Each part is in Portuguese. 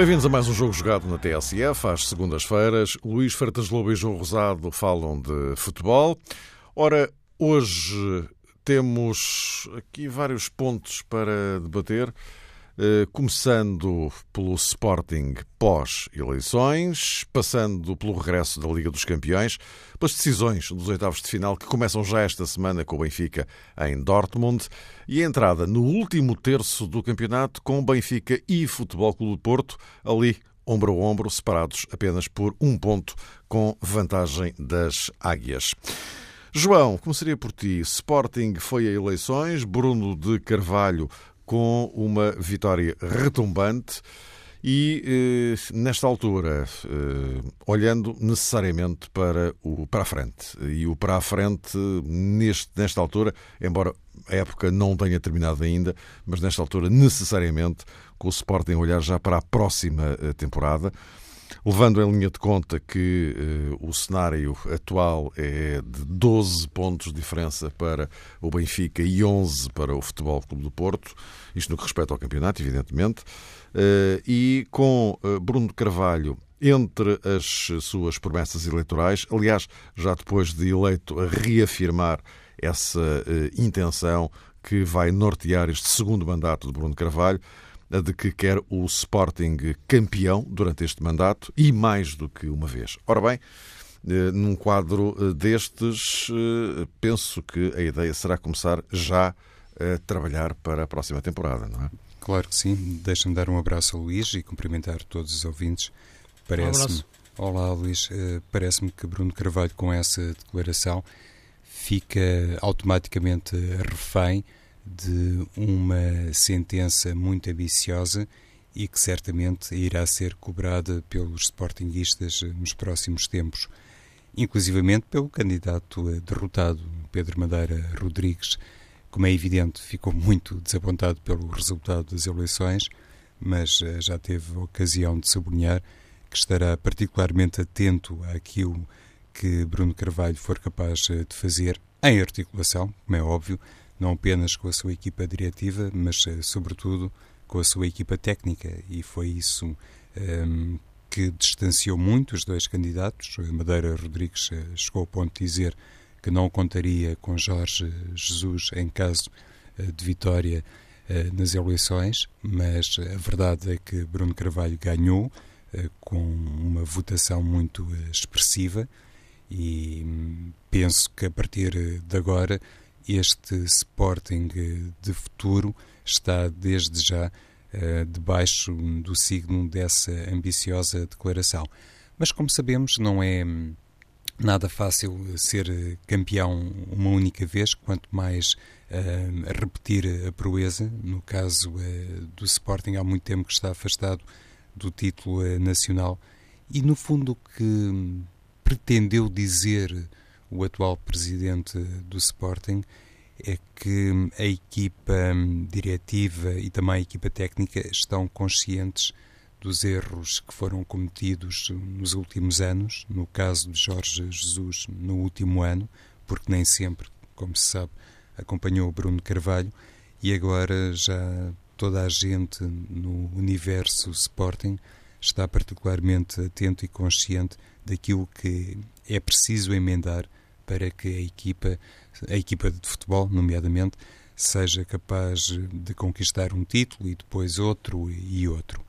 Bem-vindos a mais um jogo jogado na TSF, às segundas-feiras. Luís Fertas Lobo e João Rosado falam de futebol. Ora, hoje temos aqui vários pontos para debater. Eh, começando pelo Sporting pós-eleições, passando pelo regresso da Liga dos Campeões, pelas decisões dos oitavos de final que começam já esta semana com o Benfica em Dortmund e a entrada no último terço do campeonato com o Benfica e Futebol Clube do Porto ali ombro a ombro, separados apenas por um ponto, com vantagem das Águias. João, começaria por ti. Sporting foi a eleições, Bruno de Carvalho com uma vitória retumbante e, eh, nesta altura, eh, olhando necessariamente para o para a frente. E o para a frente, neste, nesta altura, embora a época não tenha terminado ainda, mas nesta altura, necessariamente, com o Sporting olhar já para a próxima eh, temporada levando em linha de conta que eh, o cenário atual é de 12 pontos de diferença para o Benfica e 11 para o Futebol Clube do Porto, isto no que respeita ao campeonato, evidentemente, eh, e com eh, Bruno Carvalho entre as suas promessas eleitorais, aliás, já depois de eleito a reafirmar essa intenção que vai nortear este segundo mandato de Bruno Carvalho, de que quer o Sporting campeão durante este mandato e mais do que uma vez. Ora bem, eh, num quadro eh, destes, eh, penso que a ideia será começar já a trabalhar para a próxima temporada, não é? Claro que sim. Deixa-me dar um abraço ao Luís e cumprimentar todos os ouvintes. Parece-me. Um Olá, Luís. Parece-me que Bruno Carvalho, com essa declaração, fica automaticamente refém de uma sentença muito ambiciosa e que certamente irá ser cobrada pelos sportinguistas nos próximos tempos, inclusivamente pelo candidato derrotado, Pedro Madeira Rodrigues, como é evidente, ficou muito desapontado pelo resultado das eleições, mas eh, já teve ocasião de sublinhar que estará particularmente atento àquilo que Bruno Carvalho for capaz eh, de fazer em articulação, como é óbvio, não apenas com a sua equipa diretiva, mas eh, sobretudo com a sua equipa técnica, e foi isso um, ehm, que distanciou muito os dois candidatos. Madeira Rodrigues eh, chegou ao ponto de dizer que não contaria com Jorge Jesus em caso eh, de vitória nas eleições, mas a verdade é que Bruno Carvalho ganhou com uma votação muito expressiva e hum, penso que a partir de agora este Sporting de futuro está desde já uh, debaixo do signo dessa ambiciosa declaração. Mas, como sabemos, não é hum, nada fácil ser campeão uma única vez, quanto mais uh, repetir a proeza. No caso uh, do Sporting, há muito tempo que está afastado do título nacional. E, no fundo, o que hum, pretendeu dizer o atual presidente do Sporting, é que a equipa diretiva e também a equipa técnica estão conscientes dos erros que foram cometidos nos últimos anos, no caso de Jorge Jesus no último ano, porque nem sempre, como se sabe, acompanhou Bruno Carvalho e agora já toda a gente no universo Sporting está particularmente atento e consciente daquilo que é preciso emendar para que a equipa, a equipa de futebol, nomeadamente, seja capaz de conquistar um título e depois outro e outro.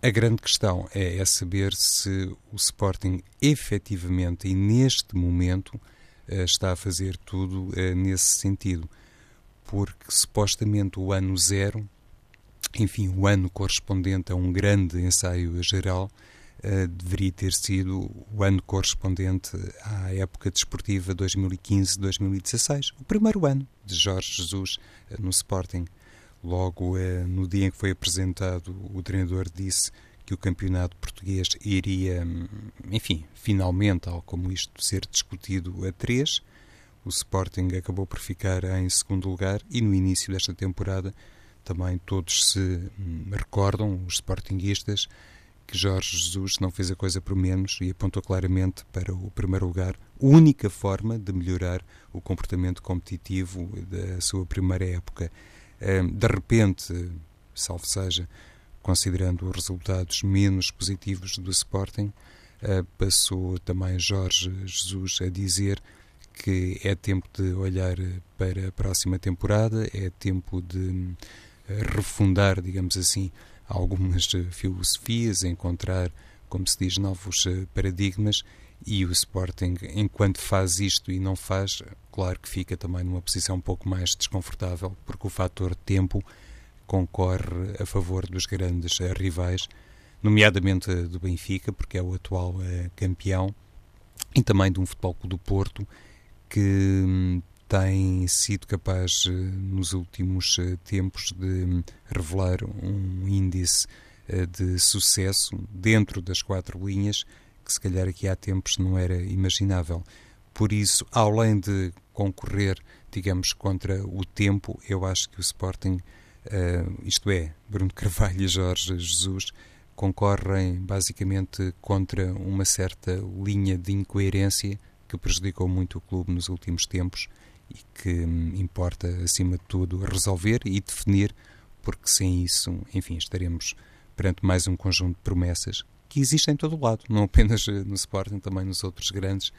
A grande questão é, é saber se o Sporting efetivamente e neste momento eh, está a fazer tudo eh, nesse sentido. Porque supostamente o ano zero, enfim, o ano correspondente a um grande ensaio geral, uh, deveria ter sido o ano correspondente à época desportiva 2015-2016, o primeiro ano de Jorge Jesus uh, no Sporting. Logo uh, no dia em que foi apresentado, o treinador disse que o campeonato português iria, hum, enfim, finalmente, ao como isto, ser discutido a três. O Sporting acabou por ficar em segundo lugar e no início desta temporada também todos se hum, recordam, os sportinguistas, que Jorge Jesus não fez a coisa por menos e apontou claramente para o primeiro lugar, única forma de melhorar o comportamento competitivo da sua primeira época. De repente, salvo seja, considerando os resultados menos positivos do Sporting, hum, passou também Jorge Jesus a dizer que é tempo de olhar para a próxima temporada, é tempo de refundar, digamos assim, algumas filosofias, encontrar, como se diz, novos eh, paradigmas e o Sporting, enquanto faz isto e não faz, claro que fica também numa posição um pouco mais desconfortável, porque o fator tempo concorre a favor dos grandes eh, rivais, nomeadamente do Benfica, porque é o atual eh, campeão, e também de um Futebol Clube do Porto, que hum, tem sido capaz, eh, nos últimos eh, tempos, de hum, revelar um índice eh, de sucesso dentro das quatro linhas que, se calhar, aqui há tempos não era imaginável. Por isso, além de concorrer, digamos, contra o tempo, eu acho que o Sporting, isto é, Bruno Carvalho e Jorge Jesus, concorrem basicamente contra uma certa linha de incoerência que prejudicou muito o clube nos últimos tempos e que hum, importa, acima de tudo, resolver e definir, porque sem isso, enfim, estaremos perante mais um conjunto de promessas que existem em todo o lado, não apenas eh, no Sporting, também nos outros grandes,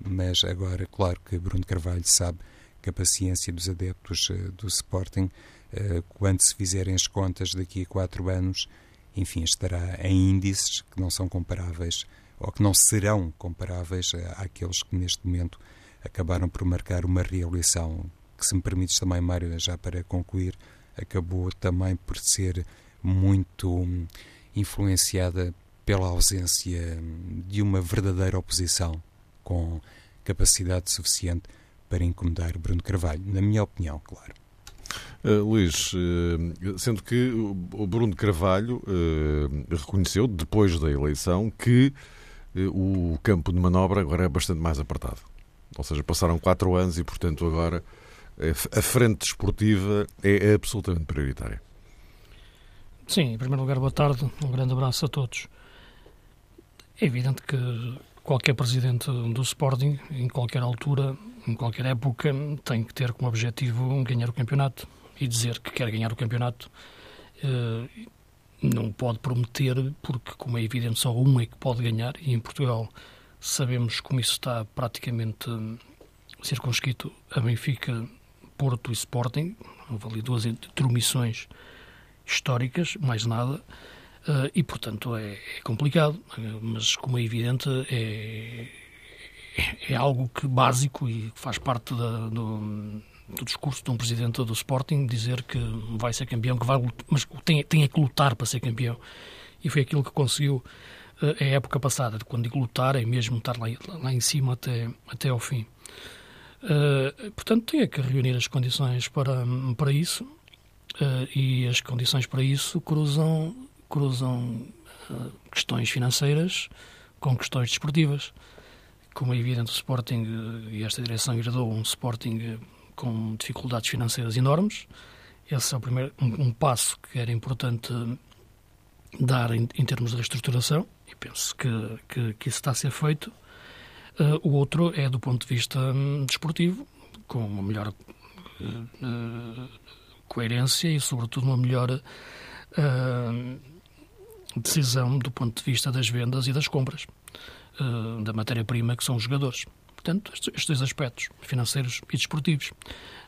mas agora, claro que Bruno Carvalho sabe que a paciência dos adeptos eh, do Sporting, eh, quando se fizerem as contas daqui a quatro anos, enfim, estará em índices que não são comparáveis ou que não serão comparáveis àqueles que neste momento acabaram por marcar uma reeleição que, se me permites também, Mário, já para concluir, acabou também por ser muito hum, influenciada pela ausência de uma verdadeira oposição com capacidade suficiente para incomodar Bruno Carvalho, na minha opinião, claro. Uh, Luís, uh, sendo que o Bruno Carvalho uh, reconheceu, depois da eleição, que o campo de manobra agora é bastante mais apertado. Ou seja, passaram quatro anos e, portanto, agora a frente desportiva é absolutamente prioritária. Sim, em primeiro lugar, boa tarde, um grande abraço a todos. É evidente que qualquer presidente do Sporting, em qualquer altura, em qualquer época, tem que ter como objetivo ganhar o campeonato e dizer que quer ganhar o campeonato. Eh, não pode prometer, porque, como é evidente, só um é que pode ganhar, e em Portugal Sabemos como isso está praticamente hum, circunscrito a Benfica, Porto e Sporting. Houve duas intromissões históricas, mais nada. Uh, e, portanto, é, é, complicado, mas, como é evidente, é, é algo que básico e faz parte da, do, do, discurso de um presidente do Sporting dizer que vai ser campeão, que vai, mas tem, tem é que lutar para ser campeão. E foi aquilo que conseguiu a época passada, de quando digo lutar, é mesmo estar lá, lá em cima até, até ao fim. Uh, portanto, tem que reunir as condições para, para isso uh, e as condições para isso cruzam, cruzam uh, questões financeiras com questões desportivas. Como é evidente, o Sporting e esta direção herdou um Sporting com dificuldades financeiras enormes. Esse é o primeiro um, um passo que era importante dar em, em termos de reestruturação e penso que, que, que, isso está a ser feito. Uh, o outro é do ponto de vista um, desportivo, com uma melhor uh, coerência e, sobretudo, uma melhor uh, decisão do ponto de vista das vendas e das compras da matéria-prima que são os jogadores. Portanto, estes dois aspectos, financeiros e desportivos.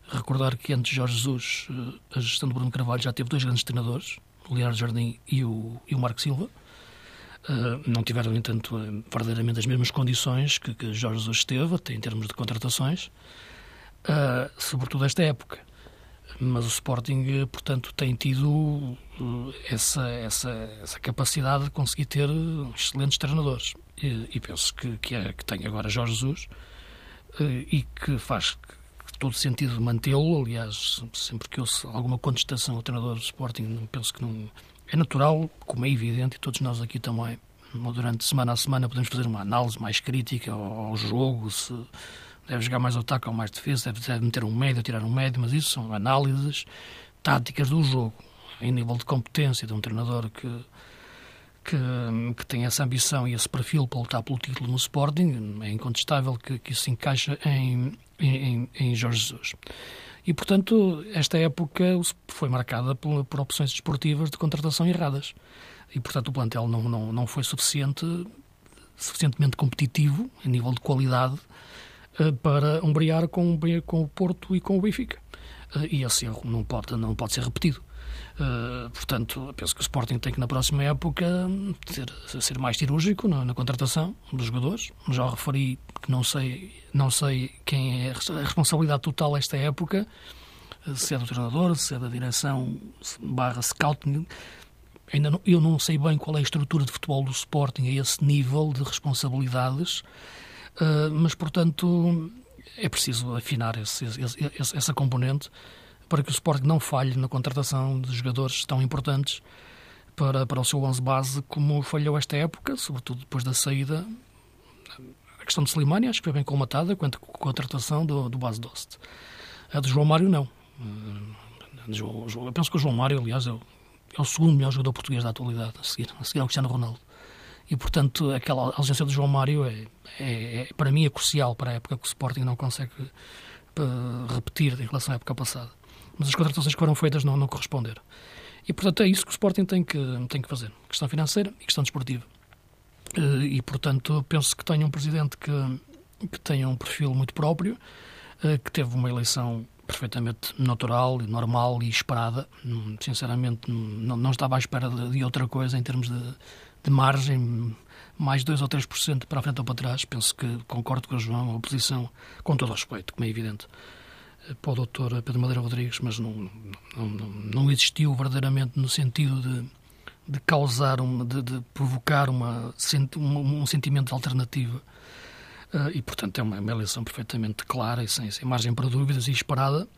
Recordar que antes de Jorge Jesus, a gestão do Bruno Carvalho já teve dois grandes treinadores, o Leonardo Jardim e o, e o Marco Silva, Uh, não tiveram, no entanto, verdadeiramente as mesmas condições que, que Jorge Jesus esteve, até em termos de contratações, uh, sobretudo esta época. Mas o Sporting, portanto, tem tido essa, essa, essa capacidade de conseguir ter excelentes treinadores. E, e penso que, que, é, que tem agora Jorge Jesus uh, e que faz todo sentido mantê-lo. Aliás, sempre que ouço alguma contestação ao treinador do Sporting, penso que não é natural, como é evidente, e todos nós aqui também, durante semana a semana, podemos fazer uma análise mais crítica ao, jogo, se deve jogar mais ataque ou mais defesa, deve, deve meter um médio, tirar um médio, mas isso são análises táticas do jogo, em nível de competência de um treinador que, que, que tem essa ambição e esse perfil para lutar pelo título no Sporting, é incontestável que, que isso se encaixa em, em, em Jorge Jesus. E, portanto, esta época foi marcada por, por opções desportivas de contratação erradas. E, portanto, o plantel não, não, não foi suficiente, suficientemente competitivo, em nível de qualidade, eh, para umbrear com, com o Porto e com o Benfica. Eh, e esse erro não pode, não pode ser repetido. Uh, portanto, penso que o Sporting tem que, na próxima época, ter, ser mais cirúrgico na, na, contratação dos jogadores. Já referi que não sei, não sei quem é a responsabilidade total esta época, se é do treinador, se é da direção barra scouting. Ainda não, eu não sei bem qual é a estrutura de futebol do Sporting a esse nível de responsabilidades, uh, mas, portanto, é preciso afinar esse, esse, essa componente para que o Sporting não falhe na contratação de jogadores tão importantes para, para o seu 11 base como falhou esta época, sobretudo depois da saída. A questão de Slimani acho que foi bem colmatada quanto à contratação do, do base Dost. A de João Mário, não. Eu penso que o João Mário, aliás, é o, é o segundo melhor jogador português da atualidade, a seguir, a seguir ao Cristiano Ronaldo. E, portanto, aquela ausência do João Mário é, é, é, para mim é crucial para a época que o Sporting não consegue uh, repetir em relação à época passada mas as contratações que foram feitas não, não corresponderam. E, portanto, é isso que o Sporting tem que, tem que fazer. Questão financeira e questão desportiva. Eh, e, portanto, penso que tenha um presidente que, que tenha um perfil muito próprio, eh, que teve uma eleição perfeitamente natural, normal e esperada. Hum, sinceramente, não, não estava à espera de, de outra coisa em termos de, de margem, mais 2 ou 3% para a frente ou para trás. Penso que concordo com o João, a oposição, com todo o respeito, como é evidente, para o doutor Pedro Madeira Rodrigues, mas não, não, não existiu verdadeiramente no sentido de, de causar, um, de, de provocar uma, um, um sentimento de alternativa. Uh, e, portanto, é uma, uma, eleição perfeitamente clara e sem, sem margem para dúvidas e esperada.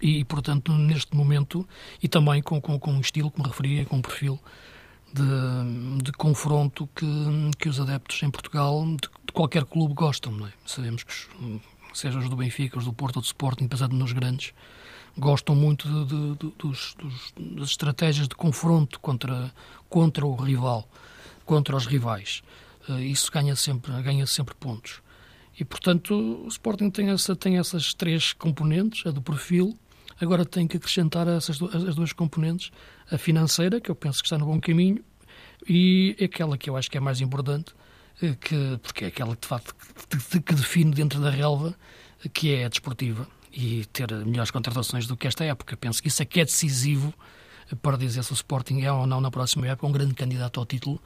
E, portanto, neste momento, e também com, com, com um estilo, como referia, com um perfil de, de confronto que, que os adeptos em Portugal, de, de qualquer clube, gostam. É? Sabemos que seja os do Benfica, os do Porto ou do Sporting, pensando nos grandes, gostam muito de, de, dos, dos, das estratégias de confronto contra, contra o rival, contra os rivais. Uh, isso ganha sempre, ganha sempre pontos. E, portanto, o Sporting tem, essa, tem essas três componentes, a do perfil, agora tem que acrescentar essas, as duas componentes, a financeira, que eu penso que está no bom caminho, e aquela que eu acho que é mais importante, que, porque é aquela que, de facto, que define dentro da relva que é a desportiva e ter melhores contratações do que esta época. Penso que isso é que é decisivo para dizer se o Sporting é ou não na próxima época um grande candidato ao título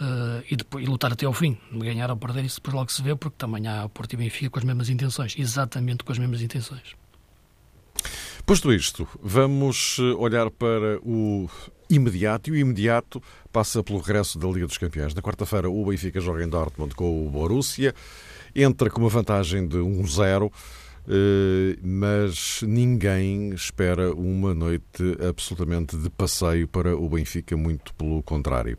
uh, e, depois, e lutar até ao fim. Ganhar ou perder, isso depois logo se vê, porque também há o Porto e Benfica com as mesmas intenções, exatamente com as mesmas intenções. Posto isto, vamos eh, olhar para o imediato, e o imediato passa pelo regresso da Liga dos Campeões. Na quarta-feira, o Benfica joga em Dortmund com o Borussia, entra com uma vantagem de 1-0, eh, mas ninguém espera uma noite absolutamente de passeio para o Benfica, muito pelo contrário.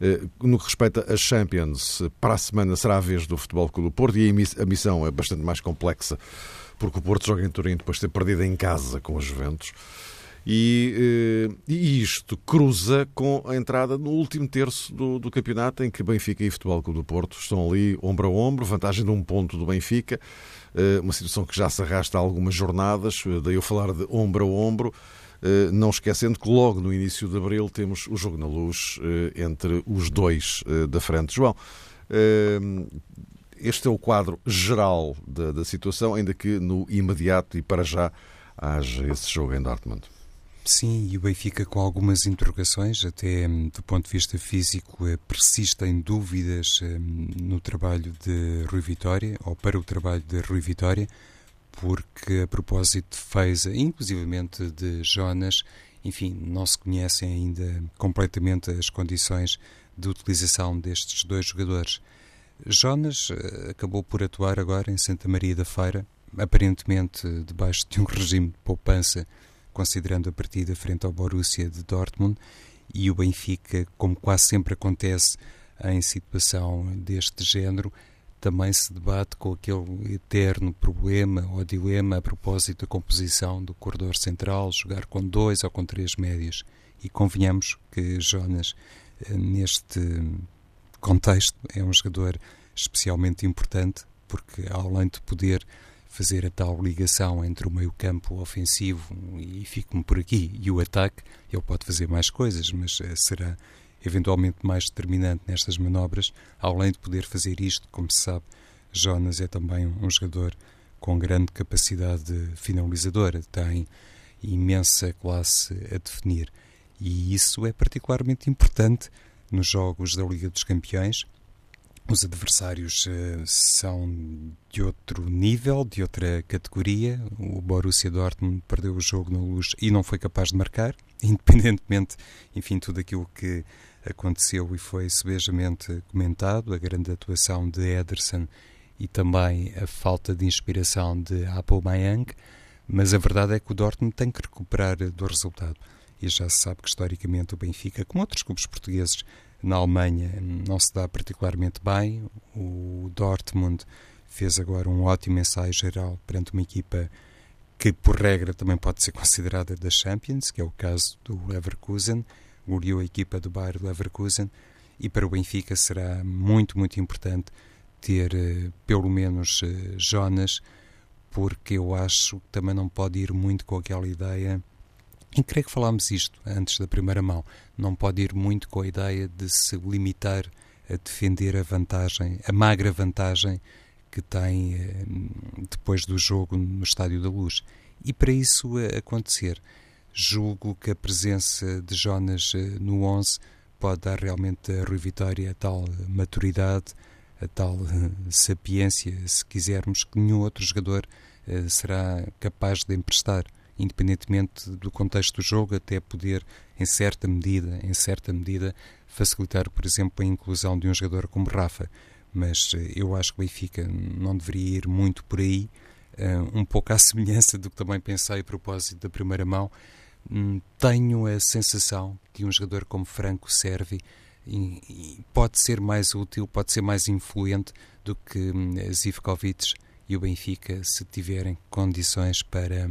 Eh, no que respeita a Champions, para a semana será a vez do Futebol Clube do Porto e a missão é bastante mais complexa, porque o Porto joga em Turim depois de ter perdido em casa com os Juventus. E, eh, e, isto cruza com a entrada no último terço do, do, campeonato, em que Benfica e Futebol Clube do Porto estão ali ombro a ombro, vantagem de um ponto do Benfica, eh, uma situação que já se arrasta há algumas jornadas, eh, daí eu falar de ombro a ombro, não esquecendo que logo no início de abril temos o jogo na luz entre os dois da frente. João, este é o quadro geral da, da situação, ainda que no imediato e para já haja esse jogo em Dortmund. Sim, e o Benfica com algumas interrogações, até hum, do ponto de vista físico, eh, persistem dúvidas hum, no trabalho de Rui Vitória, ou para o trabalho de Rui Vitória, porque a propósito de Feiza, inclusivamente de Jonas, enfim, não se conhecem ainda completamente as condições de utilização destes dois jogadores. Jonas eh, acabou por atuar agora em Santa Maria da Feira, aparentemente debaixo de um regime de poupança considerando a partida frente ao Borussia de Dortmund e o Benfica, como quase sempre acontece em situação deste género, também se debate com aquele eterno problema ou dilema a propósito da composição do corredor central, jogar com dois ou com três médios. E convenhamos que Jonas, eh, neste contexto, é um jogador especialmente importante, porque além de poder fazer a tal ligação entre o meio-campo ofensivo e fico-me por aqui e o ataque, ele pode fazer mais coisas, mas eh, será eventualmente mais determinante nestas manobras, além de poder fazer isto, como se sabe, Jonas é também um jogador com grande capacidade finalizadora, tem imensa classe a definir. E isso é particularmente importante nos jogos da Liga dos Campeões. Os adversários uh, são de outro nível, de outra categoria. O Borussia Dortmund perdeu o jogo na luz e não foi capaz de marcar, independentemente, enfim, tudo aquilo que aconteceu e foi sebejamente comentado, a grande atuação de Ederson e também a falta de inspiração de Mayang, mas a verdade é que o Dortmund tem que recuperar do resultado. E já se sabe que historicamente o Benfica, como outros clubes portugueses na Alemanha, não se dá particularmente bem. O Dortmund fez agora um ótimo ensaio geral perante uma equipa que, por regra, também pode ser considerada da Champions, que é o caso do Leverkusen goleou a equipa do Bayer Leverkusen e para o Benfica será muito, muito importante ter uh, pelo menos uh, Jonas, porque eu acho que também não pode ir muito com aquela ideia. E creio que falámos isto antes da primeira mão. Não pode ir muito com a ideia de se limitar a defender a vantagem, a magra vantagem que tem uh, depois do jogo no Estádio da Luz. E para isso acontecer, julgo que a presença de Jonas eh, no 11 pode dar realmente a Rui Vitória a tal maturidade, a tal eh, sapiência, se quisermos, que nenhum outro jogador eh, será capaz de emprestar, independentemente do contexto do jogo, até poder, em certa medida, em certa medida, facilitar, por exemplo, a inclusão de um jogador como Rafa. Mas eu acho que o Benfica não deveria ir muito por aí, um pouco à semelhança do que também pensei a propósito da primeira mão, Hum, tenho a sensação que um jogador como Franco Servi pode ser mais útil, pode ser mais influente do que hum, Zivkovic e o Benfica se tiverem condições para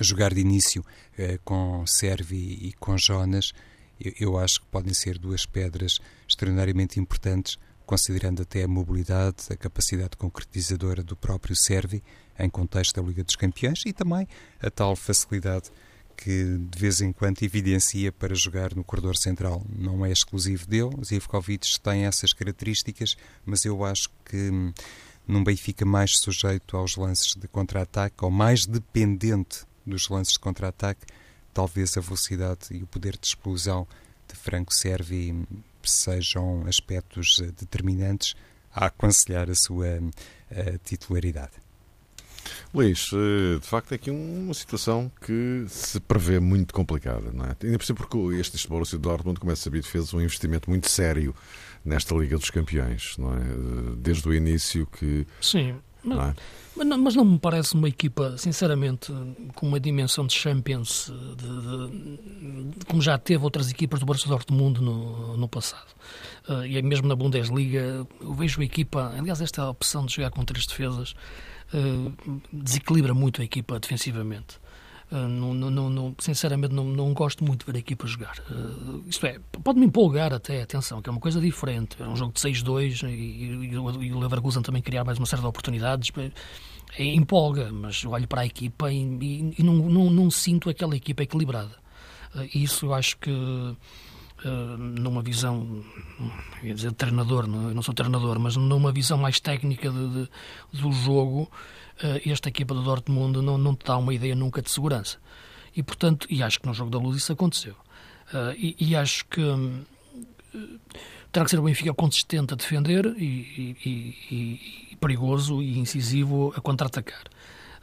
hum, jogar de início eh, com Servi e com Jonas. Eu acho que podem ser duas pedras extraordinariamente importantes, considerando até a mobilidade, a capacidade concretizadora do próprio Servi em contexto da Liga dos Campeões e também a tal facilidade que de vez em quando evidencia para jogar no corredor central. Não é exclusivo dele, Zivkovic tem essas características, mas eu acho que hum, num Benfica mais sujeito aos lances de contra-ataque, ou mais dependente dos lances de contra-ataque, talvez a velocidade e o poder de explosão de Franco Servi sejam aspectos eh, determinantes a aconselhar a sua a eh, titularidade. Luís, eh, de facto é aqui uma situação que se prevê muito complicada, não é? Ainda por cima porque este, este Borussia Dortmund, como é sabido, fez um investimento muito sério nesta Liga dos Campeões, não é? Desde o início que... Sim, mas não, é? mas, não, mas não me parece uma equipa, sinceramente, com uma dimensão de Champions, de, de, como já teve outras equipas do Borussia Dortmund no, no passado. Uh, e mesmo na Bundesliga, eu vejo a equipa, aliás, esta opção de jogar com três defesas, eh, desequilibra muito a equipa defensivamente. Uh, não, não, não, sinceramente, não, não gosto muito de ver a equipa jogar. Uh, isto é, pode-me empolgar até, atenção, que é uma coisa diferente. É um jogo de 6-2 e, e, e, o Leverkusen também criar mais uma série de oportunidades. É, empolga, mas olho para a equipa e, e, e não, não, não, sinto aquela equipa equilibrada. Uh, isso eu acho que eh, numa visão, ia dizer treinador, não, eu não sou treinador, mas numa visão mais técnica de, de, do jogo, uh, esta equipa do Dortmund não, não te dá uma ideia nunca de segurança. E, portanto, e acho que no jogo da luz isso aconteceu. Uh, e, e, acho que uh, terá que ser o Benfica consistente a defender e, e, e perigoso e incisivo a contra-atacar.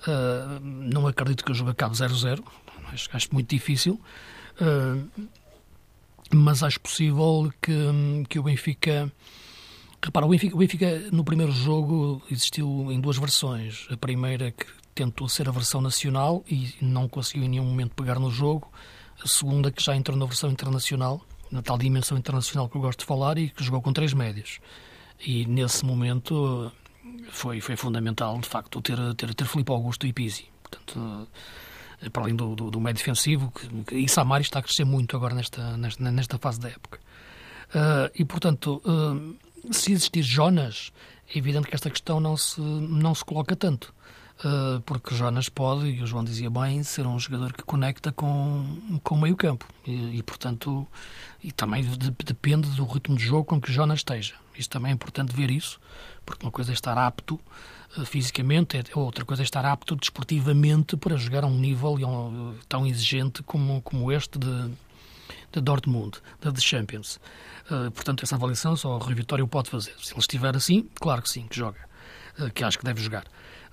Uh, não acredito que o jogo acabe 0-0, acho, acho muito difícil. Uh, mas acho possível que, que o Benfica. Repara, o Benfica, o Benfica no primeiro jogo existiu em duas versões. A primeira que tentou ser a versão nacional e não conseguiu em nenhum momento pegar no jogo. A segunda que já entrou na versão internacional, na tal dimensão internacional que eu gosto de falar e que jogou com três médios. E nesse momento foi, foi fundamental, de facto, ter, ter, ter Filipe Augusto e Pizzi. Portanto, para além do, do, do meio defensivo, que, e Samari está a crescer muito agora nesta, nesta, nesta fase da época. Uh, e, portanto, uh, se existir Jonas, é evidente que esta questão não se, não se coloca tanto. Uh, porque Jonas pode, e o João dizia bem, ser um jogador que conecta com, com o meio campo. E, e portanto, e também de, depende do ritmo de jogo com que Jonas esteja. Isto também é importante ver isso, porque uma coisa é estar apto uh, fisicamente, é, outra coisa é estar apto desportivamente para jogar a um nível um, tão exigente como, como este de, de Dortmund, da de Champions. Uh, portanto, essa avaliação só o Rui Vitória pode fazer. Se ele estiver assim, claro que sim, que joga, uh, que acho que deve jogar.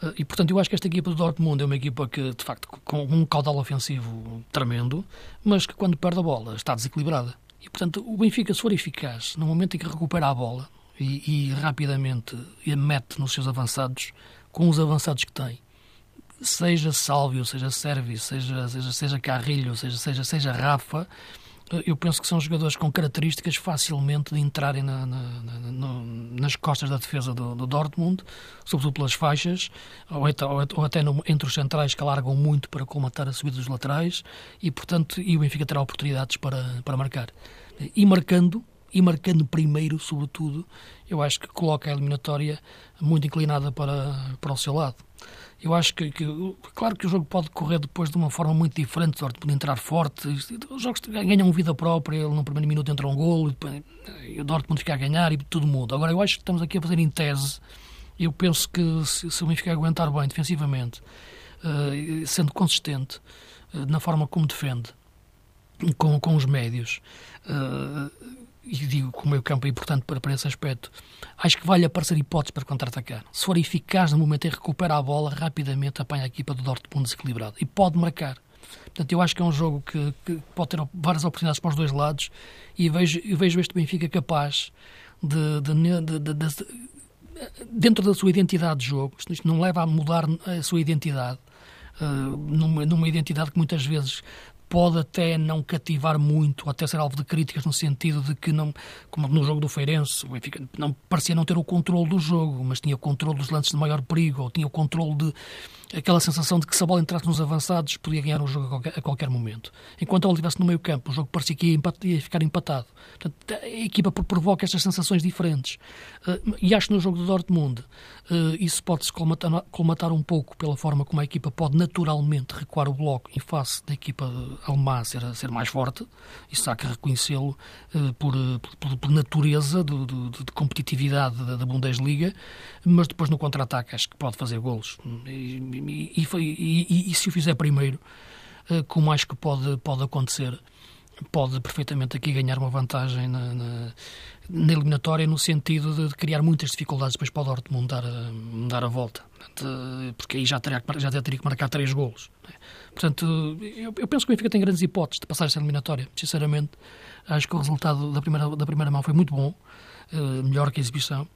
Uh, e, portanto, eu acho que esta equipa do Dortmund é uma equipa que, de facto, com um caudal ofensivo tremendo, mas que quando perde a bola está desequilibrada. E, portanto, o Benfica, se for eficaz, no momento em que recupera a bola e, e rapidamente a mete nos seus avançados, com os avançados que tem, seja Sálvio, seja Sérvio, seja, seja, seja Carrilho, seja, seja, seja Rafa, eu penso que são jogadores com características facilmente de entrarem na, na, na, nas costas da defesa do, do, Dortmund, sobretudo pelas faixas, ou, então, ou até no, entre os centrais que alargam muito para colmatar a subida dos laterais, e portanto e o Benfica terá oportunidades para, para marcar. E marcando, e marcando primeiro, sobretudo, eu acho que coloca a eliminatória muito inclinada para, para o seu lado. Eu acho que, que, claro que o jogo pode correr depois de uma forma muito diferente, o Dortmund entrar forte, os jogos ganham vida própria, ele no primeiro minuto entra um golo, e, e o Dortmund fica a ganhar e tudo muda. Agora, eu acho que estamos aqui a fazer em tese, eu penso que se, se o Benfica aguentar bem defensivamente, uh, sendo consistente uh, na forma como defende, com, com os médios, uh, e digo que o meio campo é importante para, para esse aspecto, acho que vale aparecer hipóteses para contra-atacar. Se for eficaz no momento em que recupera a bola, rapidamente apanha a equipa do Dortmund desequilibrado e pode marcar. Portanto, eu acho que é um jogo que, que pode ter várias oportunidades para os dois lados e vejo, eu vejo este Benfica capaz de, de, de, de, dentro da sua identidade de jogo, isto não leva a mudar a sua identidade, uh, numa, numa identidade que muitas vezes pode até não cativar muito, até ser alvo de críticas no sentido de que não, como no jogo do Feirense, o Benfica não parecia não ter o controle do jogo, mas tinha o controle dos lances de maior perigo, ou tinha o controle de aquela sensação de que se a bola entrasse nos avançados podia ganhar o jogo a qualquer, a qualquer momento. Enquanto ela estivesse no meio campo, o jogo parecia que ia, ia ficar empatado. Portanto, a equipa provoca estas sensações diferentes. Uh, e acho que no jogo do Dortmund uh, isso pode-se colmatar, colmatar, um pouco pela forma como a equipa pode naturalmente recuar o bloco em face da equipa alemã ser, ser mais forte. Isso há que reconhecê-lo uh, por, por, por, natureza do, do, de competitividade da, da Bundesliga, mas depois no contra-ataque acho que pode fazer golos. E, e, e, e, se o fizer primeiro, uh, como acho que pode, pode acontecer, pode perfeitamente aqui ganhar uma vantagem na, na, na eliminatória no sentido de, de, criar muitas dificuldades depois para o Dortmund dar a, dar a volta. porque aí já teria, já teria que marcar três golos. É? Portanto, eu, eu, penso que o Benfica tem grandes hipóteses de passar esta eliminatória. Sinceramente, acho que o resultado da primeira, da primeira mão foi muito bom, melhor que a exibição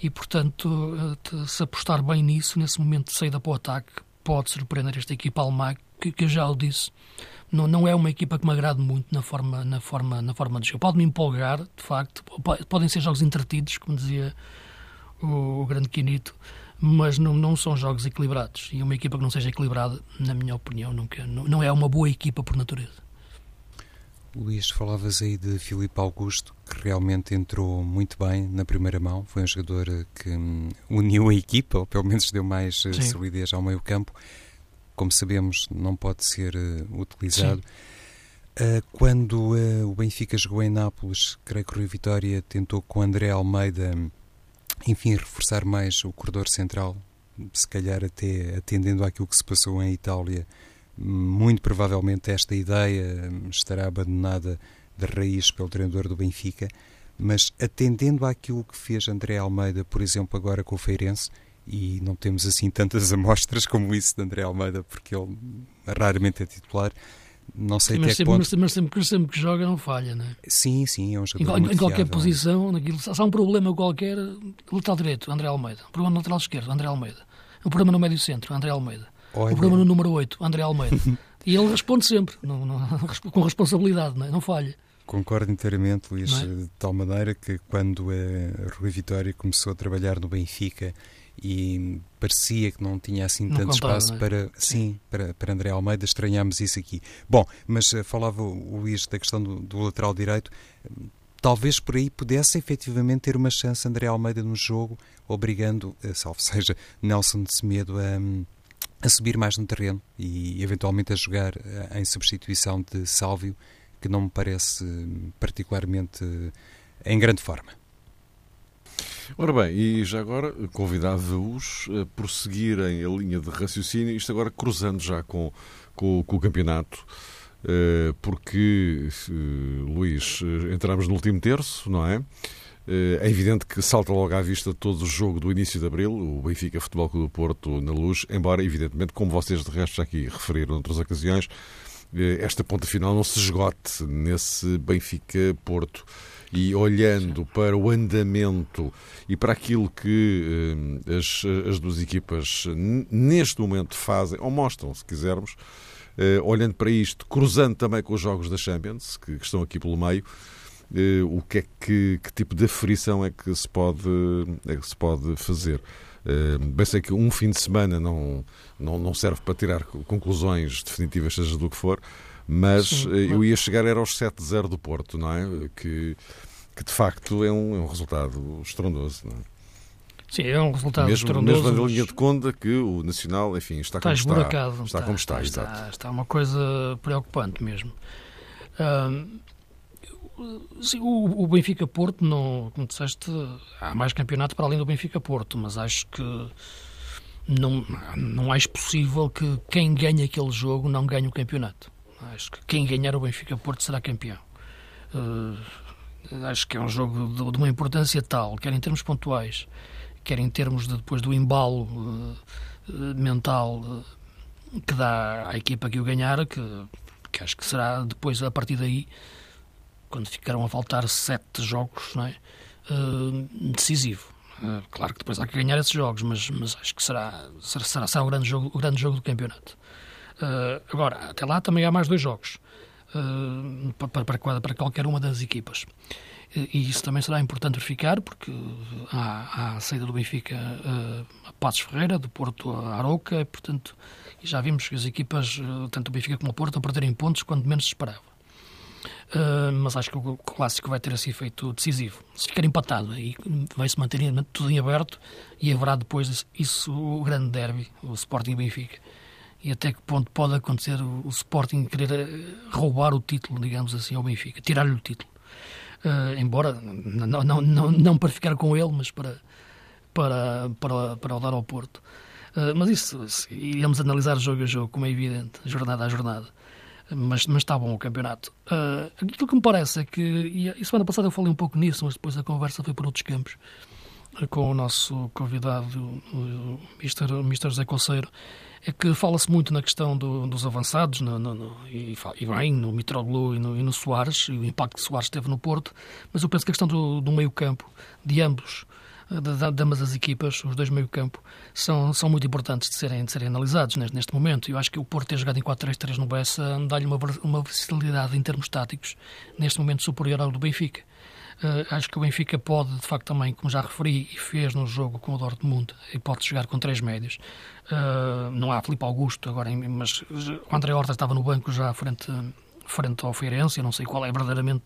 e, portanto, eh, se apostar bem nisso, nesse momento de saída para o ataque, pode surpreender esta equipa alemã, que, que já o disse, não, não é uma equipa que me agrade muito na forma, na forma, na forma de jogo. Pode-me empolgar, de facto, podem ser jogos entretidos, como dizia o, o grande Quinito, mas não, não são jogos equilibrados. E uma equipa que não seja equilibrada, na minha opinião, nunca, não, não é uma boa equipa por natureza. Luís, falavas aí de Filipe Augusto, que realmente entrou muito bem na primeira mão. Foi um jogador eh, que hum, uniu a equipa, ou pelo menos deu mais eh, Sim. solidez ao meio campo. Como sabemos, não pode ser uh, utilizado. Uh, quando uh, o Benfica jogou em Nápoles, creio que o Rio Vitória tentou com André Almeida, enfim, reforçar mais o corredor central, se calhar até atendendo àquilo que se passou em Itália muito provavelmente esta ideia estará abandonada de raiz pelo treinador do Benfica, mas atendendo àquilo que fez André Almeida, por exemplo, agora com o Feirense, e não temos assim tantas amostras como isso de André Almeida, porque ele raramente é titular. Não sei sim, até mas, sempre, ponto... mas sempre, sempre que joga não falha, não é? Sim, sim, é um jogador Em, em qualquer fiável. posição, naquilo, se há um problema qualquer, lateral direito, André Almeida. Um problema no lateral esquerdo, André Almeida. Um problema no médio centro, André Almeida. Olha. O problema no número 8, André Almeida. e ele responde sempre, não, não, com responsabilidade, não, é? não falha. Concordo inteiramente, Luís, é? de tal maneira que quando a Rui Vitória começou a trabalhar no Benfica e parecia que não tinha assim tanto contava, espaço é? para, sim, para, para André Almeida, estranhámos isso aqui. Bom, mas uh, falava o Luís da questão do, do, lateral direito, talvez por aí pudesse efetivamente ter uma chance André Almeida no jogo, obrigando, uh, salvo seja, Nelson de Semedo a, a subir mais no terreno e eventualmente a jogar uh, em substituição de Sálvio, que não me parece particularmente em grande forma. Ora bem, e já agora convidava-os a prosseguirem a linha de raciocínio, isto agora cruzando já com, com, com o campeonato, eh, porque, Luís, eh, entramos no último terço, não é? Eh, é evidente que salta logo à vista todo o jogo do início de abril, o Benfica Futebol Clube do Porto na luz, embora, evidentemente, como vocês de resto já aqui referiram em outras ocasiões, esta ponta final não se esgote nesse Benfica Porto. E olhando para o andamento e para aquilo que eh, as, as duas equipas neste momento fazem, ou mostram, se quisermos, eh, olhando para isto, cruzando também com os jogos da Champions, que, que estão aqui pelo meio, eh, o que é que, que tipo de aferição é que se pode, é que se pode fazer? Uh, bem sei que um fim de semana não, não, não serve para tirar conclusões definitivas, seja do que for, mas Sim, eh, eu ia chegar era aos 7-0 do Porto, não é? Que, que de facto é um, é um resultado estrondoso, não é? Sim, é um resultado mesmo, estrondoso. Mesmo na linha de conta que o Nacional, enfim, está, está como está. Está, está como está, está, está, está uma coisa preocupante mesmo. O, o Benfica-Porto, como disseste, há mais campeonato para além do Benfica-Porto, mas acho que não, não acho possível que quem ganha aquele jogo não ganhe o campeonato. Acho que quem ganhar o Benfica Porto será campeão. Uh, acho que é um jogo de, de, uma importância tal, quer em termos pontuais, quer em termos de, depois do embalo uh, mental uh, que dá à equipa que o ganhar, que, que acho que será depois, a partir daí, quando ficarão a faltar sete jogos, é? decisivo. claro que depois há que ganhar esses jogos, mas, mas acho que será, será, será o, grande jogo, o grande jogo do campeonato. Uh, agora, até lá também há mais dois jogos uh, para, para, para, qualquer uma das equipas. E isso também será importante verificar, porque há, há a saída do Benfica uh, a Passos Ferreira, do Porto a Aroca, portanto, já vimos que as equipas, tanto o Benfica como o Porto, a perderem pontos quando menos se esperava. Uh, mas acho que o clássico vai ter esse efeito decisivo. Se ficar empatado, aí vai-se manter tudo em aberto e haverá depois isso o grande derby, o Sporting Benfica e até que ponto pode acontecer o, o Sporting querer eh, roubar o título, digamos assim, ao Benfica, tirar-lhe o título. Uh, embora, não, não, não, não para ficar com ele, mas para, para, para, para o dar ao Porto. Uh, mas isso, iremos analisar jogo a jogo, como é evidente, jornada a jornada. Mas, mas está bom o campeonato. Uh, aquilo que me parece é que, e semana passada eu falei um pouco nisso, mas depois a conversa foi por outros campos, com o nosso convidado, o Mr. José Conceiro, é que fala-se muito na questão do, dos avançados, no, no, no, e, e, bem, no Mitroglou e no, e no Soares, e o impacto que Soares teve no Porto, mas eu penso que a questão do, do meio-campo, de ambos, de, ambas as equipas, os dois meio-campo, são, são muito importantes de serem, de serem analisados neste, neste momento. Eu acho que o Porto ter jogado em 4-3-3 no Bessa dá-lhe uma, uma versatilidade em termos táticos, neste momento superior ao do Benfica. Uh, acho que o Benfica pode, de facto, também, como já referi e fez no jogo com o Dortmund, e pode jogar com três médios. Uh, não há Filipe Augusto agora, mas o André Horta estava no banco já frente, frente ao Feirense. Eu não sei qual é verdadeiramente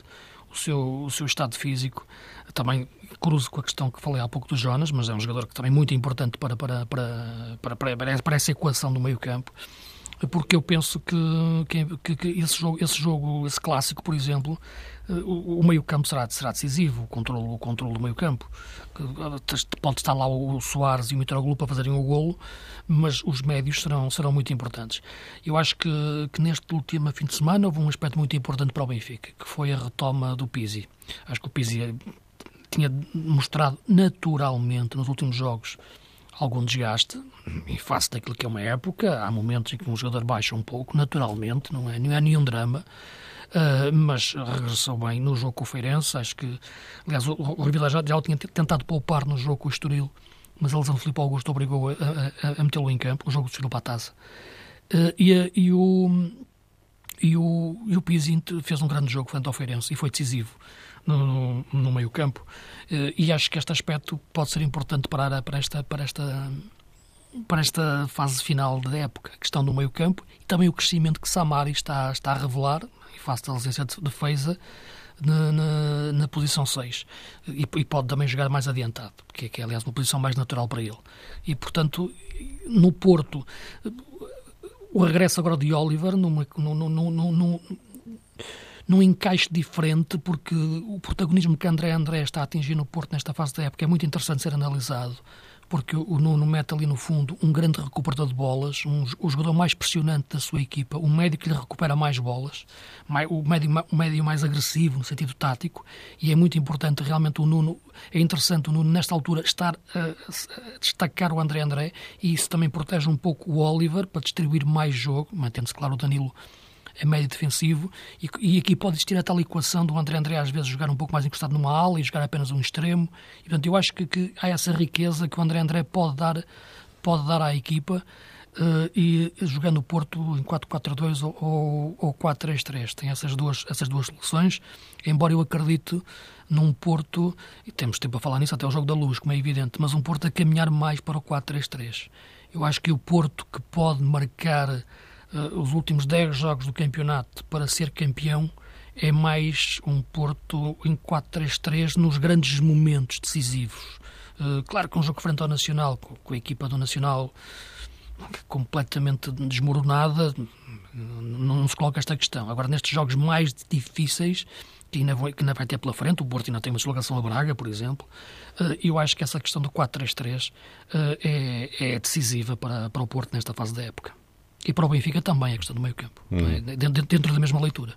o seu, o seu estado físico. Também cruzo com a questão que falei há pouco do Jonas, mas é um jogador que também é muito importante para, para, para, para, para, essa equação do meio-campo porque eu penso que, que, que, esse, jogo, esse jogo, esse clássico, por exemplo, eh, o, o meio-campo será, será decisivo, o controle, o controle do meio-campo. Pode estar lá o Soares e o Mitroglou para fazerem o golo, mas os médios serão, serão muito importantes. Eu acho que, que neste último fim de semana houve um aspecto muito importante para o Benfica, que foi a retoma do Pizzi. Acho que o Pizzi tinha mostrado naturalmente nos últimos jogos algum desgaste, em face daquilo que é uma época. Há momentos em que um jogador baixa um pouco, naturalmente, não é, não é nenhum drama. Uh, mas regressou bem no jogo com o Feirense. Acho que, aliás, o, o já, já o tinha tentado poupar no jogo com o Estoril, mas a lesão Filipe Augusto obrigou a, a, a metê-lo em campo. O jogo Estoril para a taça. Uh, e, e, o, E o, e o Pizzi fez um grande jogo frente ao Feirense e foi decisivo no, no, meio campo. Uh, e acho que este aspecto pode ser importante para, para, esta, para, esta, para esta fase final da época. A questão do meio campo e também o crescimento que Samari está, está a revelar, em face da licença de defesa, na, na, na, posição 6 e, e, pode também jogar mais adiantado, que é, que é, aliás, uma posição mais natural para ele. E, portanto, no Porto, o regresso agora de Oliver numa, num, num, num, num encaixe diferente, porque o protagonismo que André André está a atingir no Porto nesta fase da época é muito interessante ser analisado porque o Nuno mete ali no fundo um grande recuperador de bolas, um, o jogador mais pressionante da sua equipa, um médio que lhe recupera mais bolas, o médio, o médio mais agressivo no sentido tático, e é muito importante realmente o Nuno, é interessante o Nuno nesta altura estar a, a destacar o André André, e isso também protege um pouco o Oliver para distribuir mais jogo, mantendo-se claro o Danilo é médio defensivo e, e, aqui pode existir a tal equação do André André às vezes jogar um pouco mais encostado numa ala e jogar apenas um extremo. E, portanto, eu acho que, que há essa riqueza que o André André pode dar, pode dar à equipa uh, e jogando o Porto em 4-4-2 ou, ou 4-3-3. Tem essas duas, essas duas soluções, embora eu acredite num Porto, e temos tempo a falar nisso até o jogo da luz, como é evidente, mas um Porto a caminhar mais para o 4-3-3. Eu acho que o Porto que pode marcar uh, os últimos 10 jogos do campeonato para ser campeão é mais um Porto em 4-3-3 nos grandes momentos decisivos. Uh, claro que um jogo frente ao Nacional, com, com a equipa do Nacional completamente desmoronada, não se coloca esta questão. Agora, nestes jogos mais difíceis, que ainda, vai, que ainda vai ter pela frente, o Porto ainda tem uma deslocação a Braga, por exemplo, uh, eu acho que essa questão do 4-3-3 uh, é, é decisiva para, para o Porto nesta fase da época. E para o Benfica também a questão do meio campo, hum. é? dentro, dentro da mesma leitura.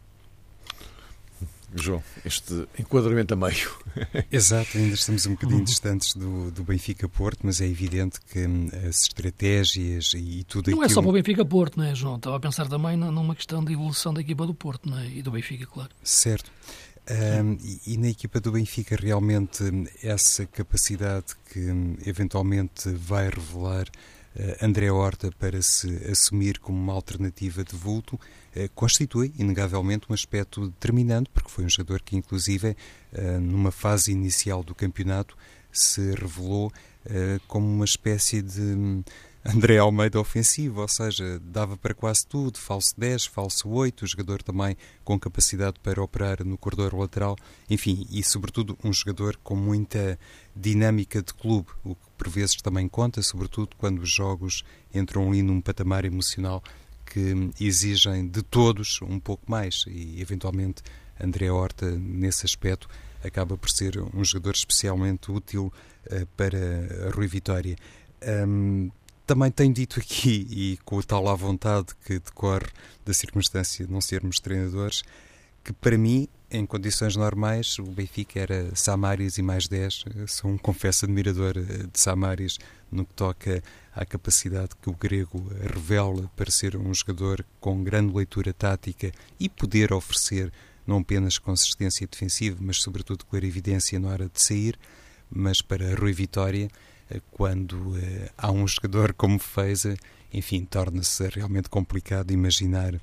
João, este enquadramento a meio. Exato, ainda estamos um bocadinho uhum. distantes do, do Benfica-Porto, mas é evidente que hum, as estratégias e, tudo Não aquilo... é só para o Benfica-Porto, não é, João? Estava a pensar também numa questão de evolução da equipa do Porto não é? e do Benfica, claro. Certo. Um, e, e, na equipa do Benfica, realmente, hum, essa capacidade que um, eventualmente vai revelar André Horta para se assumir como uma alternativa de vulto, eh, constitui, inegavelmente, um aspecto determinante, porque foi um jogador que, inclusive, eh, numa fase inicial do campeonato, se revelou como uma espécie de hum, André Almeida ofensivo, ou seja, dava para quase tudo, falso 10, falso 8, o jogador também com capacidade para operar no corredor lateral, enfim, e sobretudo um jogador com muita dinâmica de clube, o por vezes também conta, sobretudo quando os jogos entram ali num patamar emocional que exigem de todos um pouco mais e eventualmente André Horta nesse aspecto acaba por ser um jogador especialmente útil uh, para a Rui Vitória. Um, também tenho dito aqui, e com o tal à vontade que decorre da circunstância de não sermos treinadores, que para mim, em condições normais, o Benfica era Samaris e mais 10. Sou um confesso admirador eh, de Samaris no que toca à capacidade que o grego revela para ser um jogador com grande leitura tática e poder oferecer não apenas consistência defensiva, mas sobretudo clarividência na hora de sair. Mas para Rui Vitória, eh, quando eh, há um jogador como Feza, enfim, torna-se realmente complicado imaginar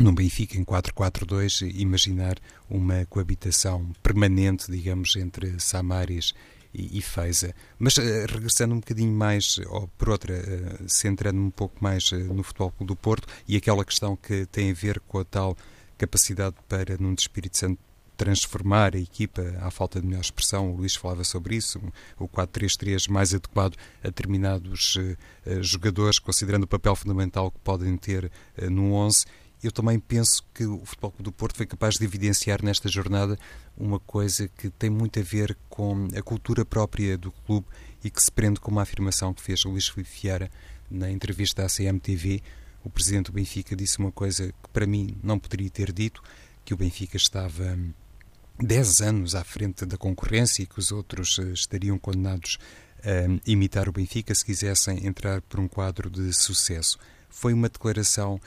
num Benfica em 4-4-2, imaginar uma coabitação permanente, digamos, entre Samaris e, e Feza. Mas uh, regressando um bocadinho mais, ou por outra, uh, centrando um pouco mais uh, no Futebol do Porto e aquela questão que tem a ver com a tal capacidade para, num Espírito Santo, transformar a equipa, à falta de melhor expressão, o Luís falava sobre isso, o 4-3-3 mais adequado a determinados uh, jogadores, considerando o papel fundamental que podem ter uh, no 11. Eu também penso que o Futebol Clube do Porto foi capaz de evidenciar nesta jornada uma coisa que tem muito a ver com a cultura própria do clube e que se prende com uma afirmação que fez Luís Filipe Fiara na entrevista à CMTV. O presidente do Benfica disse uma coisa que para mim não poderia ter dito, que o Benfica estava 10 anos à frente da concorrência e que os outros eh, estariam condenados a imitar o Benfica se quisessem entrar por um quadro de sucesso. Foi uma declaração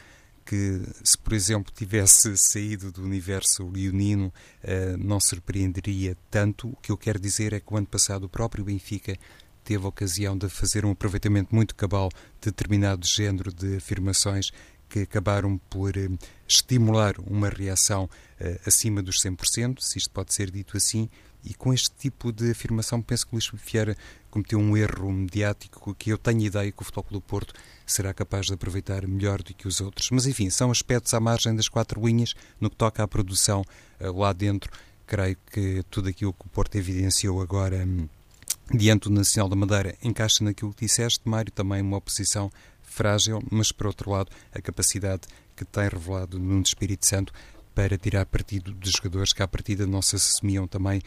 que, se por exemplo tivesse saído do universo leonino, eh, não surpreenderia tanto. O que eu quero dizer é que o ano passado o próprio Benfica teve a ocasião de fazer um aproveitamento muito cabal de determinado género de afirmações que acabaram por eh, estimular uma reação uh, acima dos 100%, se isto pode ser dito assim, e com este tipo de afirmação penso que Luís Vieira cometeu um erro mediático que eu tenho ideia que o Futebol do Porto será capaz de aproveitar melhor do que os outros. Mas enfim, são aspectos à margem das quatro linhas no que toca à produção uh, lá dentro. Creio que tudo aquilo que o Porto evidenciou agora um, diante do Nacional da Madeira encaixa naquilo que disseste, Mário, também uma oposição frágil, mas por outro lado a capacidade que tem revelado no Espírito Santo para tirar partido dos jogadores que à partida não se assumiam também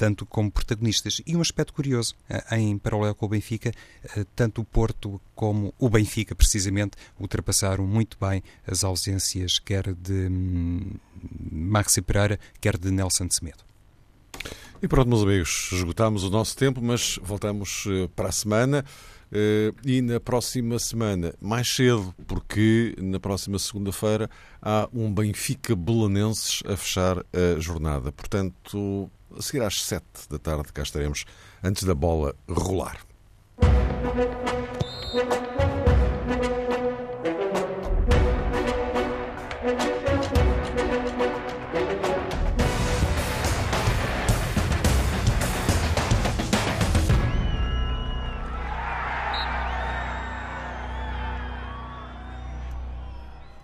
tanto como protagonistas. E um aspecto curioso, eh, em paralelo com o Benfica, eh, tanto o Porto como o Benfica, precisamente, ultrapassaram muito bem as ausências quer de hum, Maxi Pereira, quer de Nelson Semedo. E pronto, meus amigos, esgotámos o nosso tempo, mas voltamos eh, para a semana. E na próxima semana, mais cedo, porque na próxima segunda-feira há um Benfica Belenenses a fechar a jornada. Portanto, a seguir às sete da tarde cá estaremos, antes da bola rolar.